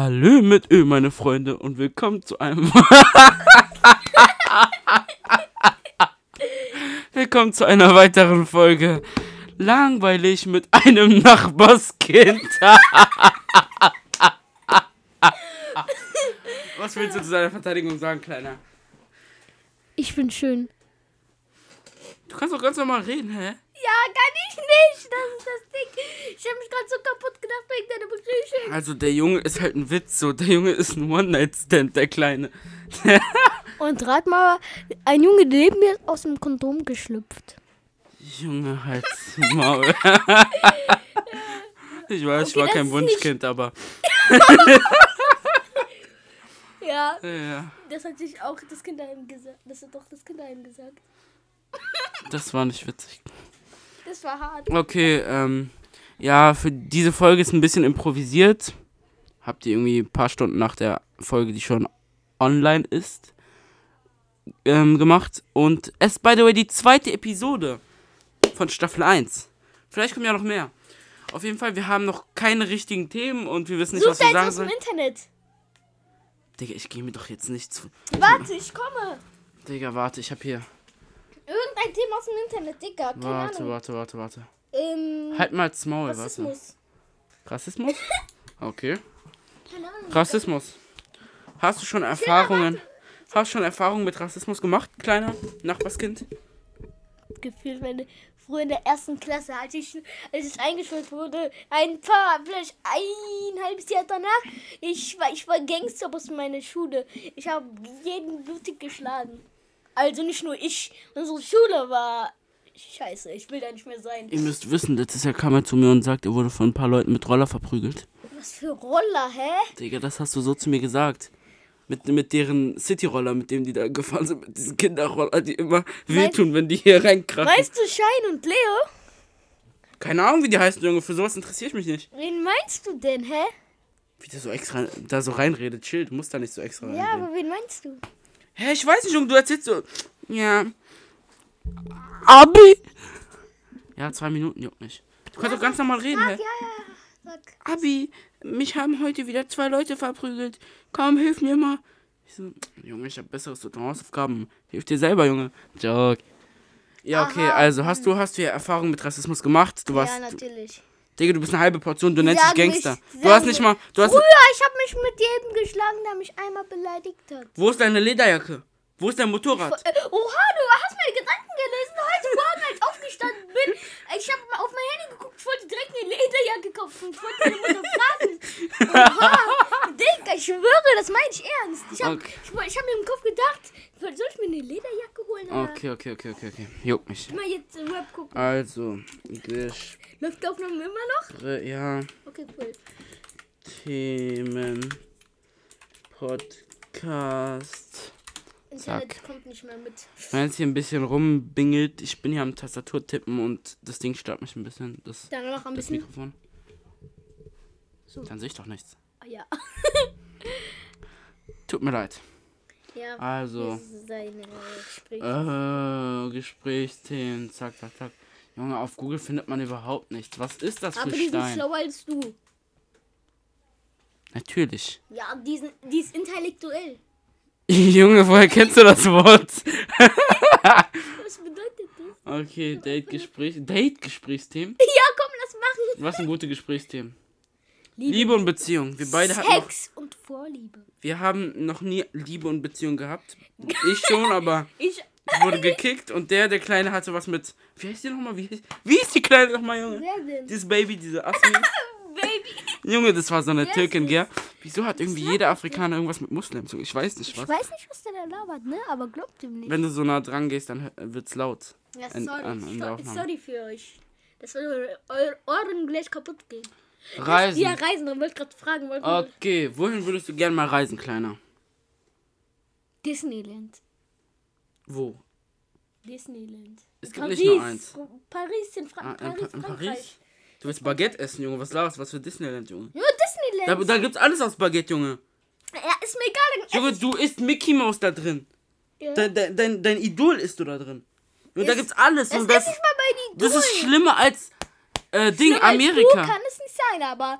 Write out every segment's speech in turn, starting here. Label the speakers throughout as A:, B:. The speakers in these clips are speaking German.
A: Hallo mit Ö, meine Freunde, und willkommen zu einem. willkommen zu einer weiteren Folge. Langweilig mit einem Nachbarskind. Was willst du zu deiner Verteidigung sagen, Kleiner?
B: Ich bin schön.
A: Du kannst doch ganz normal reden, hä?
B: Ja, kann ich nicht. Das ist das Ding. Ich habe mich gerade so kaputt gedacht wegen deiner Begrüßung.
A: Also, der Junge ist halt ein Witz, so. Der Junge ist ein One-Night-Stand, der Kleine.
B: Und rat mal, ein Junge neben mir ist aus dem Kondom geschlüpft.
A: Junge, halt's Maul. ich weiß, ich
B: Okay,
A: war
B: das
A: kein Wunschkind, aber.
B: Ja,
A: Ja,
B: das hat sich auch das Kinderheim gesagt. Das hat doch das Kinderheim gesagt.
A: das war nicht witzig.
B: Das war hart.
A: Okay, ähm. Ja, für diese Folge ist ein bisschen improvisiert. Habt ihr irgendwie ein paar Stunden nach der Folge, die schon online ist, ähm, gemacht. Und es ist, by the way, die zweite Episode von Staffel 1. Vielleicht kommen ja noch mehr. Auf jeden Fall, wir haben noch keine richtigen Themen und wir wissen nicht,
B: Such
A: was wir
B: jetzt
A: sagen
B: aus dem
A: sollen.
B: Internet.
A: Digga, ich gehe mir doch jetzt nicht zu.
B: Warte, ich komme.
A: Digga, warte, ich hab hier.
B: Irgendein Thema aus dem Internet, Digga. Keine
A: Warte,
B: Ahnung.
A: warte, warte, warte.
B: Ähm,
A: Halt mal das Maul, warte.
B: Rassismus.
A: Rassismus? Okay.
B: Keine Ahnung.
A: Rassismus. Hast du schon Erfahrungen? Hast du schon Erfahrungen mit Rassismus gemacht, kleiner Nachbarskind?
B: Gefühlt, wenn früher in der ersten Klasse, als ich, als ich eingeschult wurde, ein paar, vielleicht ein halbes Jahr danach, ich war, ich war Gangsterboss in meiner Schule. Ich habe jeden blutig geschlagen. Also nicht nur ich, unsere Schule war scheiße. Ich will da nicht mehr sein.
A: Ihr müsst wissen, letztes Jahr kam er zu mir und sagt, er wurde von ein paar Leuten mit Roller verprügelt.
B: Was für Roller, hä?
A: Digga, das hast du so zu mir gesagt. Mit, mit deren City-Roller, mit dem die da gefahren sind, mit diesen Kinderroller, die immer wehtun, wenn die hier reinkrachen.
B: Weißt du Schein und Leo?
A: Keine Ahnung, wie die heißen, Junge, für sowas interessiere ich mich nicht.
B: Wen meinst du denn, hä?
A: Wie der so extra da so reinredet, chill, du musst da nicht so extra
B: Ja,
A: reingehen.
B: aber wen meinst du?
A: Hä, ich weiß nicht, Junge, du erzählst so. Ja. Abi? Ja, zwei Minuten juckt nicht. Du kannst doch ganz normal reden, hä?
B: Ja, ja, sag.
A: Abi, mich haben heute wieder zwei Leute verprügelt. Komm, hilf mir mal. Ich so, Junge, ich hab besseres zu Hausaufgaben. Hilf dir selber, Junge. Joke. Ja, okay,
B: Aha.
A: also hast du, hast du ja Erfahrung mit Rassismus gemacht? Du warst,
B: Ja, natürlich.
A: Digga, du bist eine halbe Portion, du nennst dich Gangster.
B: mich,
A: du hast nicht mal, du hast,
B: Früher, ich habe mich mit jedem geschlagen, der mich einmal beleidigt hat.
A: wo ist deine Lederjacke? Wo ist dein Motorrad?
B: Äh, Oha, du hast meine Gedanken gelesen. Heute Morgen, als ich aufgestanden bin, ich habe auf mein Handy geguckt, ich wollte direkt eine Lederjacke kaufen. Ich wollte meine Mutter fragen. Oha, Digga, ich schwöre, das meine ich ernst. Ich habe
A: Okay.
B: ich, ich hab mir im Kopf gedacht, soll ich mir eine Lederjacke?
A: Okay, okay, okay, okay, okay. Juckt mich.
B: Mal jetzt im Web gucken.
A: Also, Gesch
B: Läuft die Aufnahme immer noch?
A: ja,
B: Okay, cool.
A: Themen, Podcast.
B: Internet
A: Zack.
B: kommt nicht mehr mit.
A: Wenn jetzt hier ein bisschen rumbingelt, ich bin hier am Tastatur tippen und das Ding stört mich ein bisschen. Das,
B: Dann noch ein
A: das
B: bisschen.
A: Mikrofon.
B: So.
A: Dann sehe ich doch nichts.
B: Ah, Ja.
A: Tut mir leid.
B: Ja.
A: Also,
B: Seine Gespräche.
A: äh, Gesprächsthemen, zack, zack, zack. Junge, auf Google findet man überhaupt nichts. Was ist das für
B: Aber die sind
A: Stein?
B: schlauer als du.
A: Natürlich.
B: Ja, die, sind, die ist intellektuell.
A: Junge, woher kennst du das Wort?
B: Was bedeutet das?
A: Okay, Date-Gespräch. Date-Gesprächsthemen?
B: Ja, komm, lass machen.
A: Was sind gute Gesprächsthemen? Liebe und Beziehung. Wir beide hatten noch,
B: Sex und Vorliebe.
A: wir haben noch nie Liebe und Beziehung gehabt. Ich schon, aber
B: Ich.
A: ich wurde gekickt und der, der Kleine hatte was mit. Wie heißt die nochmal? Wie, heißt- wie ist die Kleine nochmal, Junge?
B: Wer denn?
A: Dieses Baby, diese Asmi.
B: Baby.
A: Junge, das war so eine
B: Wer
A: Türkin, gell? Wieso hat irgendwie jeder Afrikaner irgendwas mit Muslims? Ich weiß nicht,
B: Ich
A: was.
B: weiß nicht, was der da labert, ne? Aber glaubt ihm nicht.
A: Wenn du so nah dran gehst, dann wird's laut.
B: Ja, sorry.
A: an- an
B: sorry für euch. Das soll eure, eure Ohren gleich kaputt gehen.
A: Reisen.
B: Ja, Reisen. Ich wollte gerade fragen.
A: Okay, wohin würdest du gern mal reisen, Kleiner?
B: Disneyland.
A: Wo?
B: Disneyland.
A: Es gibt nicht nur eins.
B: Paris in, Fra
A: Ah, in,
B: Paris,
A: Pa- in
B: Frankreich.
A: Paris? Du willst Baguette essen, Junge. Was laberst? Was für Disneyland, Junge?
B: Ja,
A: Da,
B: Disneyland.
A: da gibt's alles aus Baguette, Junge.
B: ja, ist mir egal.
A: Junge, du isst Mickey Mouse da drin.
B: Ja.
A: Dein, dein, dein, dein Idol isst du da drin. Und da
B: Es-
A: gibt's alles.
B: Das
A: Und
B: ist
A: das, das ist schlimmer als äh, Ding,
B: Schlimmer als Du
A: Amerika.
B: kann es nicht sein, aber.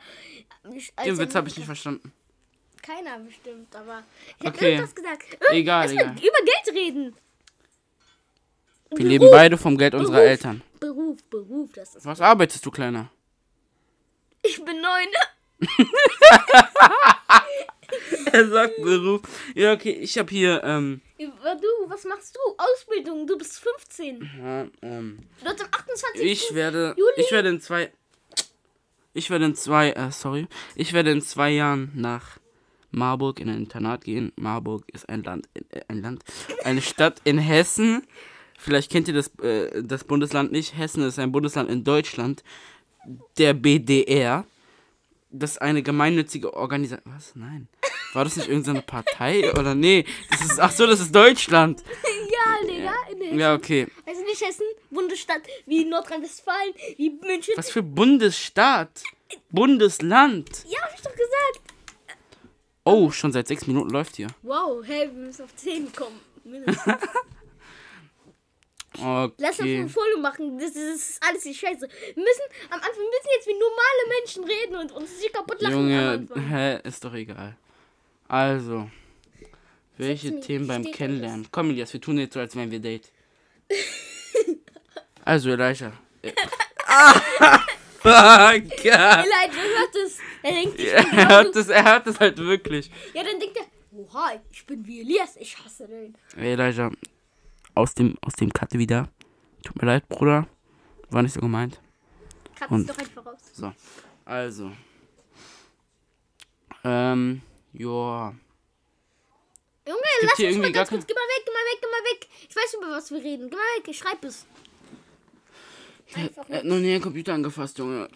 B: Ich, als
A: Den Witz habe ich nicht verstanden.
B: keiner bestimmt, aber ich habe
A: Okay.
B: irgendwas gesagt. Irgend-
A: Egal,
B: erst mal
A: egal.
B: über Geld reden.
A: Wir leben beide vom Geld unserer
B: Beruf.
A: Eltern.
B: Beruf, Beruf, das ist.
A: Was arbeitest du, Kleiner?
B: Ich bin neun.
A: Er sagt Beruf. Ja, okay, ich habe hier, ähm,
B: Du, was machst du? Ausbildung, du bist 15.
A: ja, ähm,
B: Du hast am 28.
A: ich werde,
B: Juli?
A: ich werde in zwei, ich werde in zwei, äh, sorry, ich werde in zwei Jahren nach Marburg in ein Internat gehen. Marburg ist ein Land, äh, ein Land, eine Stadt in Hessen. Vielleicht kennt ihr das, äh, das Bundesland nicht. Hessen ist ein Bundesland in Deutschland, der BDR. Das ist eine gemeinnützige Organisation. Was? Nein. War das nicht irgendeine Partei? Oder nee? Das ist, ach so, das ist Deutschland.
B: Ja, Digga.
A: Ja, okay.
B: Also nicht Hessen, Bundesstadt wie Nordrhein-Westfalen, wie München.
A: Was für Bundesstaat? Bundesland.
B: Ja, hab ich doch gesagt.
A: Oh, schon seit sechs Minuten läuft hier.
B: Wow, hey, wir müssen auf 10 kommen. Mindestens. Lass uns
A: Okay.
B: ein Follow machen. Das ist, alles die Scheiße. Wir müssen am Anfang müssen jetzt wie normale Menschen reden und uns nicht kaputt lachen.
A: Junge, hä, ist doch egal. Also, welche Themen beim Kennenlernen? Komm, Elias, wir tun jetzt so, als wären wir Date. Also, Elijah. Ah, fuck, ja.
B: Elijah hört es. Er denkt, ich
A: Er
B: bin genau
A: hört es, er hört es halt wirklich.
B: Ja, dann denkt er, oha, ich bin wie Elias, ich hasse den.
A: Elijah, aus dem, aus dem Cut wieder. Tut mir leid, Bruder. War nicht so gemeint.
B: Kannst
A: Und-
B: doch einfach raus.
A: So, also. Ähm, joa.
B: Junge,
A: gibt
B: lass
A: hier
B: uns mal
A: irgendwie
B: ganz kurz. Geh mal weg, geh mal weg, geh mal weg. Ich weiß, über was wir reden. Geh mal weg, ich schreib es. Einfach
A: Er hat noch nie einen Computer angefasst, Junge.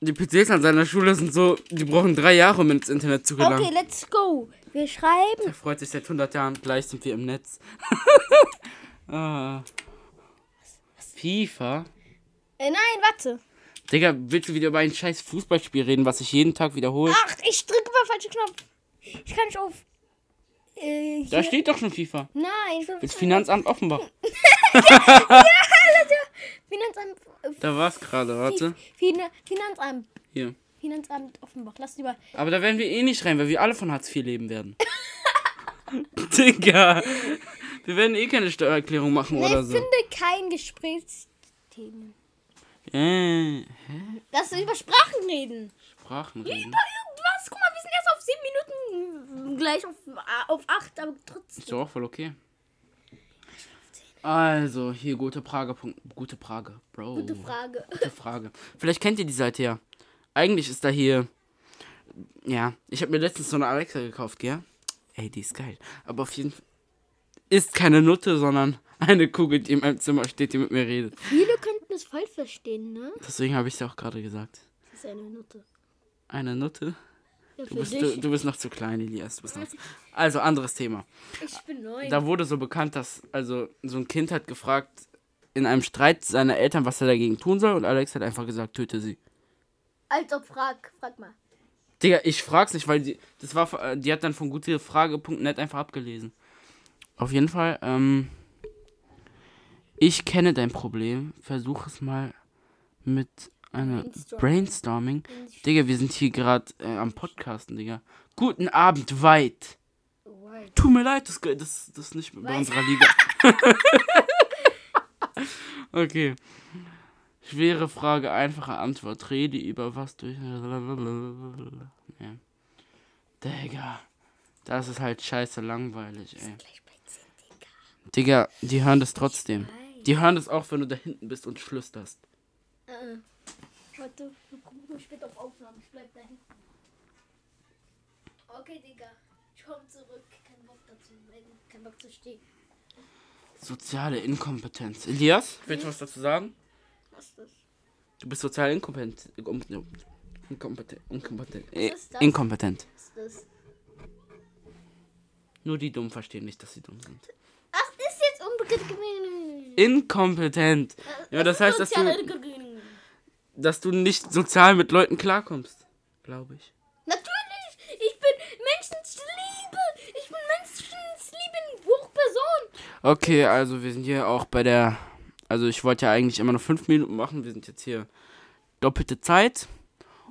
A: Die PCs an seiner Schule sind so, die brauchen drei Jahre, um ins Internet zu gelangen.
B: Okay, let's go. Wir schreiben.
A: Er freut sich seit 100 Jahren, gleich sind wir im Netz. ah. FIFA?
B: Äh, nein, warte.
A: Digga, willst du wieder über ein scheiß Fußballspiel reden, was ich jeden Tag wiederhole?
B: Ach, ich drücke mal falschen Knopf. Ich kann nicht auf. Äh,
A: Da steht doch schon FIFA.
B: Nein, ich will
A: Das Finanzamt Offenbach.
B: Finanzamt. Äh,
A: Da war's gerade, warte.
B: Fin Finanzamt.
A: Hier.
B: Finanzamt Offenbach. Lass lieber.
A: Aber da werden wir eh nicht rein, weil wir alle von Hartz IV leben werden. Digga. Wir werden eh keine Steuererklärung machen
B: Nee,
A: oder so.
B: finde kein Gesprächsthemen.
A: Äh,
B: Lass uns über Sprachen reden.
A: Sprachen
B: Über
A: reden.
B: irgendwas. Guck mal, wir sind erst auf sieben Minuten. Gleich auf, auf acht, aber trotzdem.
A: Ist doch auch voll okay. Also, hier gute Frage. Punkt- Gute Frage, Bro.
B: Gute Frage.
A: Gute Frage. Vielleicht kennt ihr die Seite ja. Eigentlich ist da hier. Ja, ich habe mir letztens so eine Alexa gekauft, gell? Ey, die ist geil. Aber auf jeden Fall. Ist keine Nutte, sondern eine Kugel, die in meinem Zimmer steht, die mit mir redet.
B: Viele könnten es falsch verstehen, ne?
A: Deswegen habe ich es auch gerade gesagt.
B: Das ist eine Nutte.
A: Eine Nutte? Du bist, du, du bist noch zu klein, Elias. Du bist noch zu... Also, anderes Thema.
B: ich bin neun.
A: Da wurde so bekannt, dass also so ein Kind hat gefragt in einem Streit seiner Eltern, was er dagegen tun soll und Alex hat einfach gesagt, töte sie.
B: Als ob, frag, frag mal.
A: Digga, ich frag's nicht, weil die das war äh, die hat dann von gutefrage.net einfach abgelesen. Auf jeden Fall ähm ich kenne dein Problem, versuch es mal mit einer
B: Brainstorming.
A: Brainstorming. Digga, wir sind hier gerade äh, am Podcasten, Digga. Guten Abend weit.
B: Right.
A: Tut mir leid, das, das, das ist nicht bei
B: Weiß-
A: unserer Liga. okay. Schwere Frage, einfache Antwort. Rede über was durch. Ja. Digga. Das ist halt scheiße langweilig, ey.
B: Gleich bei 10, Digga.
A: Die hören das trotzdem. Die hören das auch, wenn du da hinten bist und flüsterst.
B: Äh, warte, nur später auf Aufnahmen. Ich bleib da hinten. Okay, Digga. Ich komm zurück. Kein Bock dazu. Kein Bock zu stehen.
A: Soziale Inkompetenz. Elias, willst du was dazu sagen?
B: Was ist das?
A: Du bist sozial inkompetent. Inkompetent. Inkompetent. Äh,
B: Was ist das?
A: inkompetent.
B: Was ist das?
A: Nur die Dummen verstehen nicht, dass sie dumm sind.
B: Ach, ist jetzt gewesen.
A: Inkompetent. Ja, das heißt, dass du, dass du nicht sozial mit Leuten klarkommst. Glaube ich.
B: Natürlich! Ich bin Menschensliebe! Ich bin Menschensliebe in Hochperson!
A: Okay, also wir sind hier auch bei der. Also ich wollte ja eigentlich immer noch fünf Minuten machen. Wir sind jetzt hier doppelte Zeit.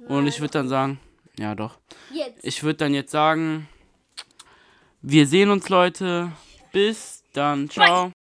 A: Und ich würde dann sagen, Ja, doch.
B: Jetzt.
A: Ich würde dann jetzt sagen, wir sehen uns, Leute. Bis dann. Ciao.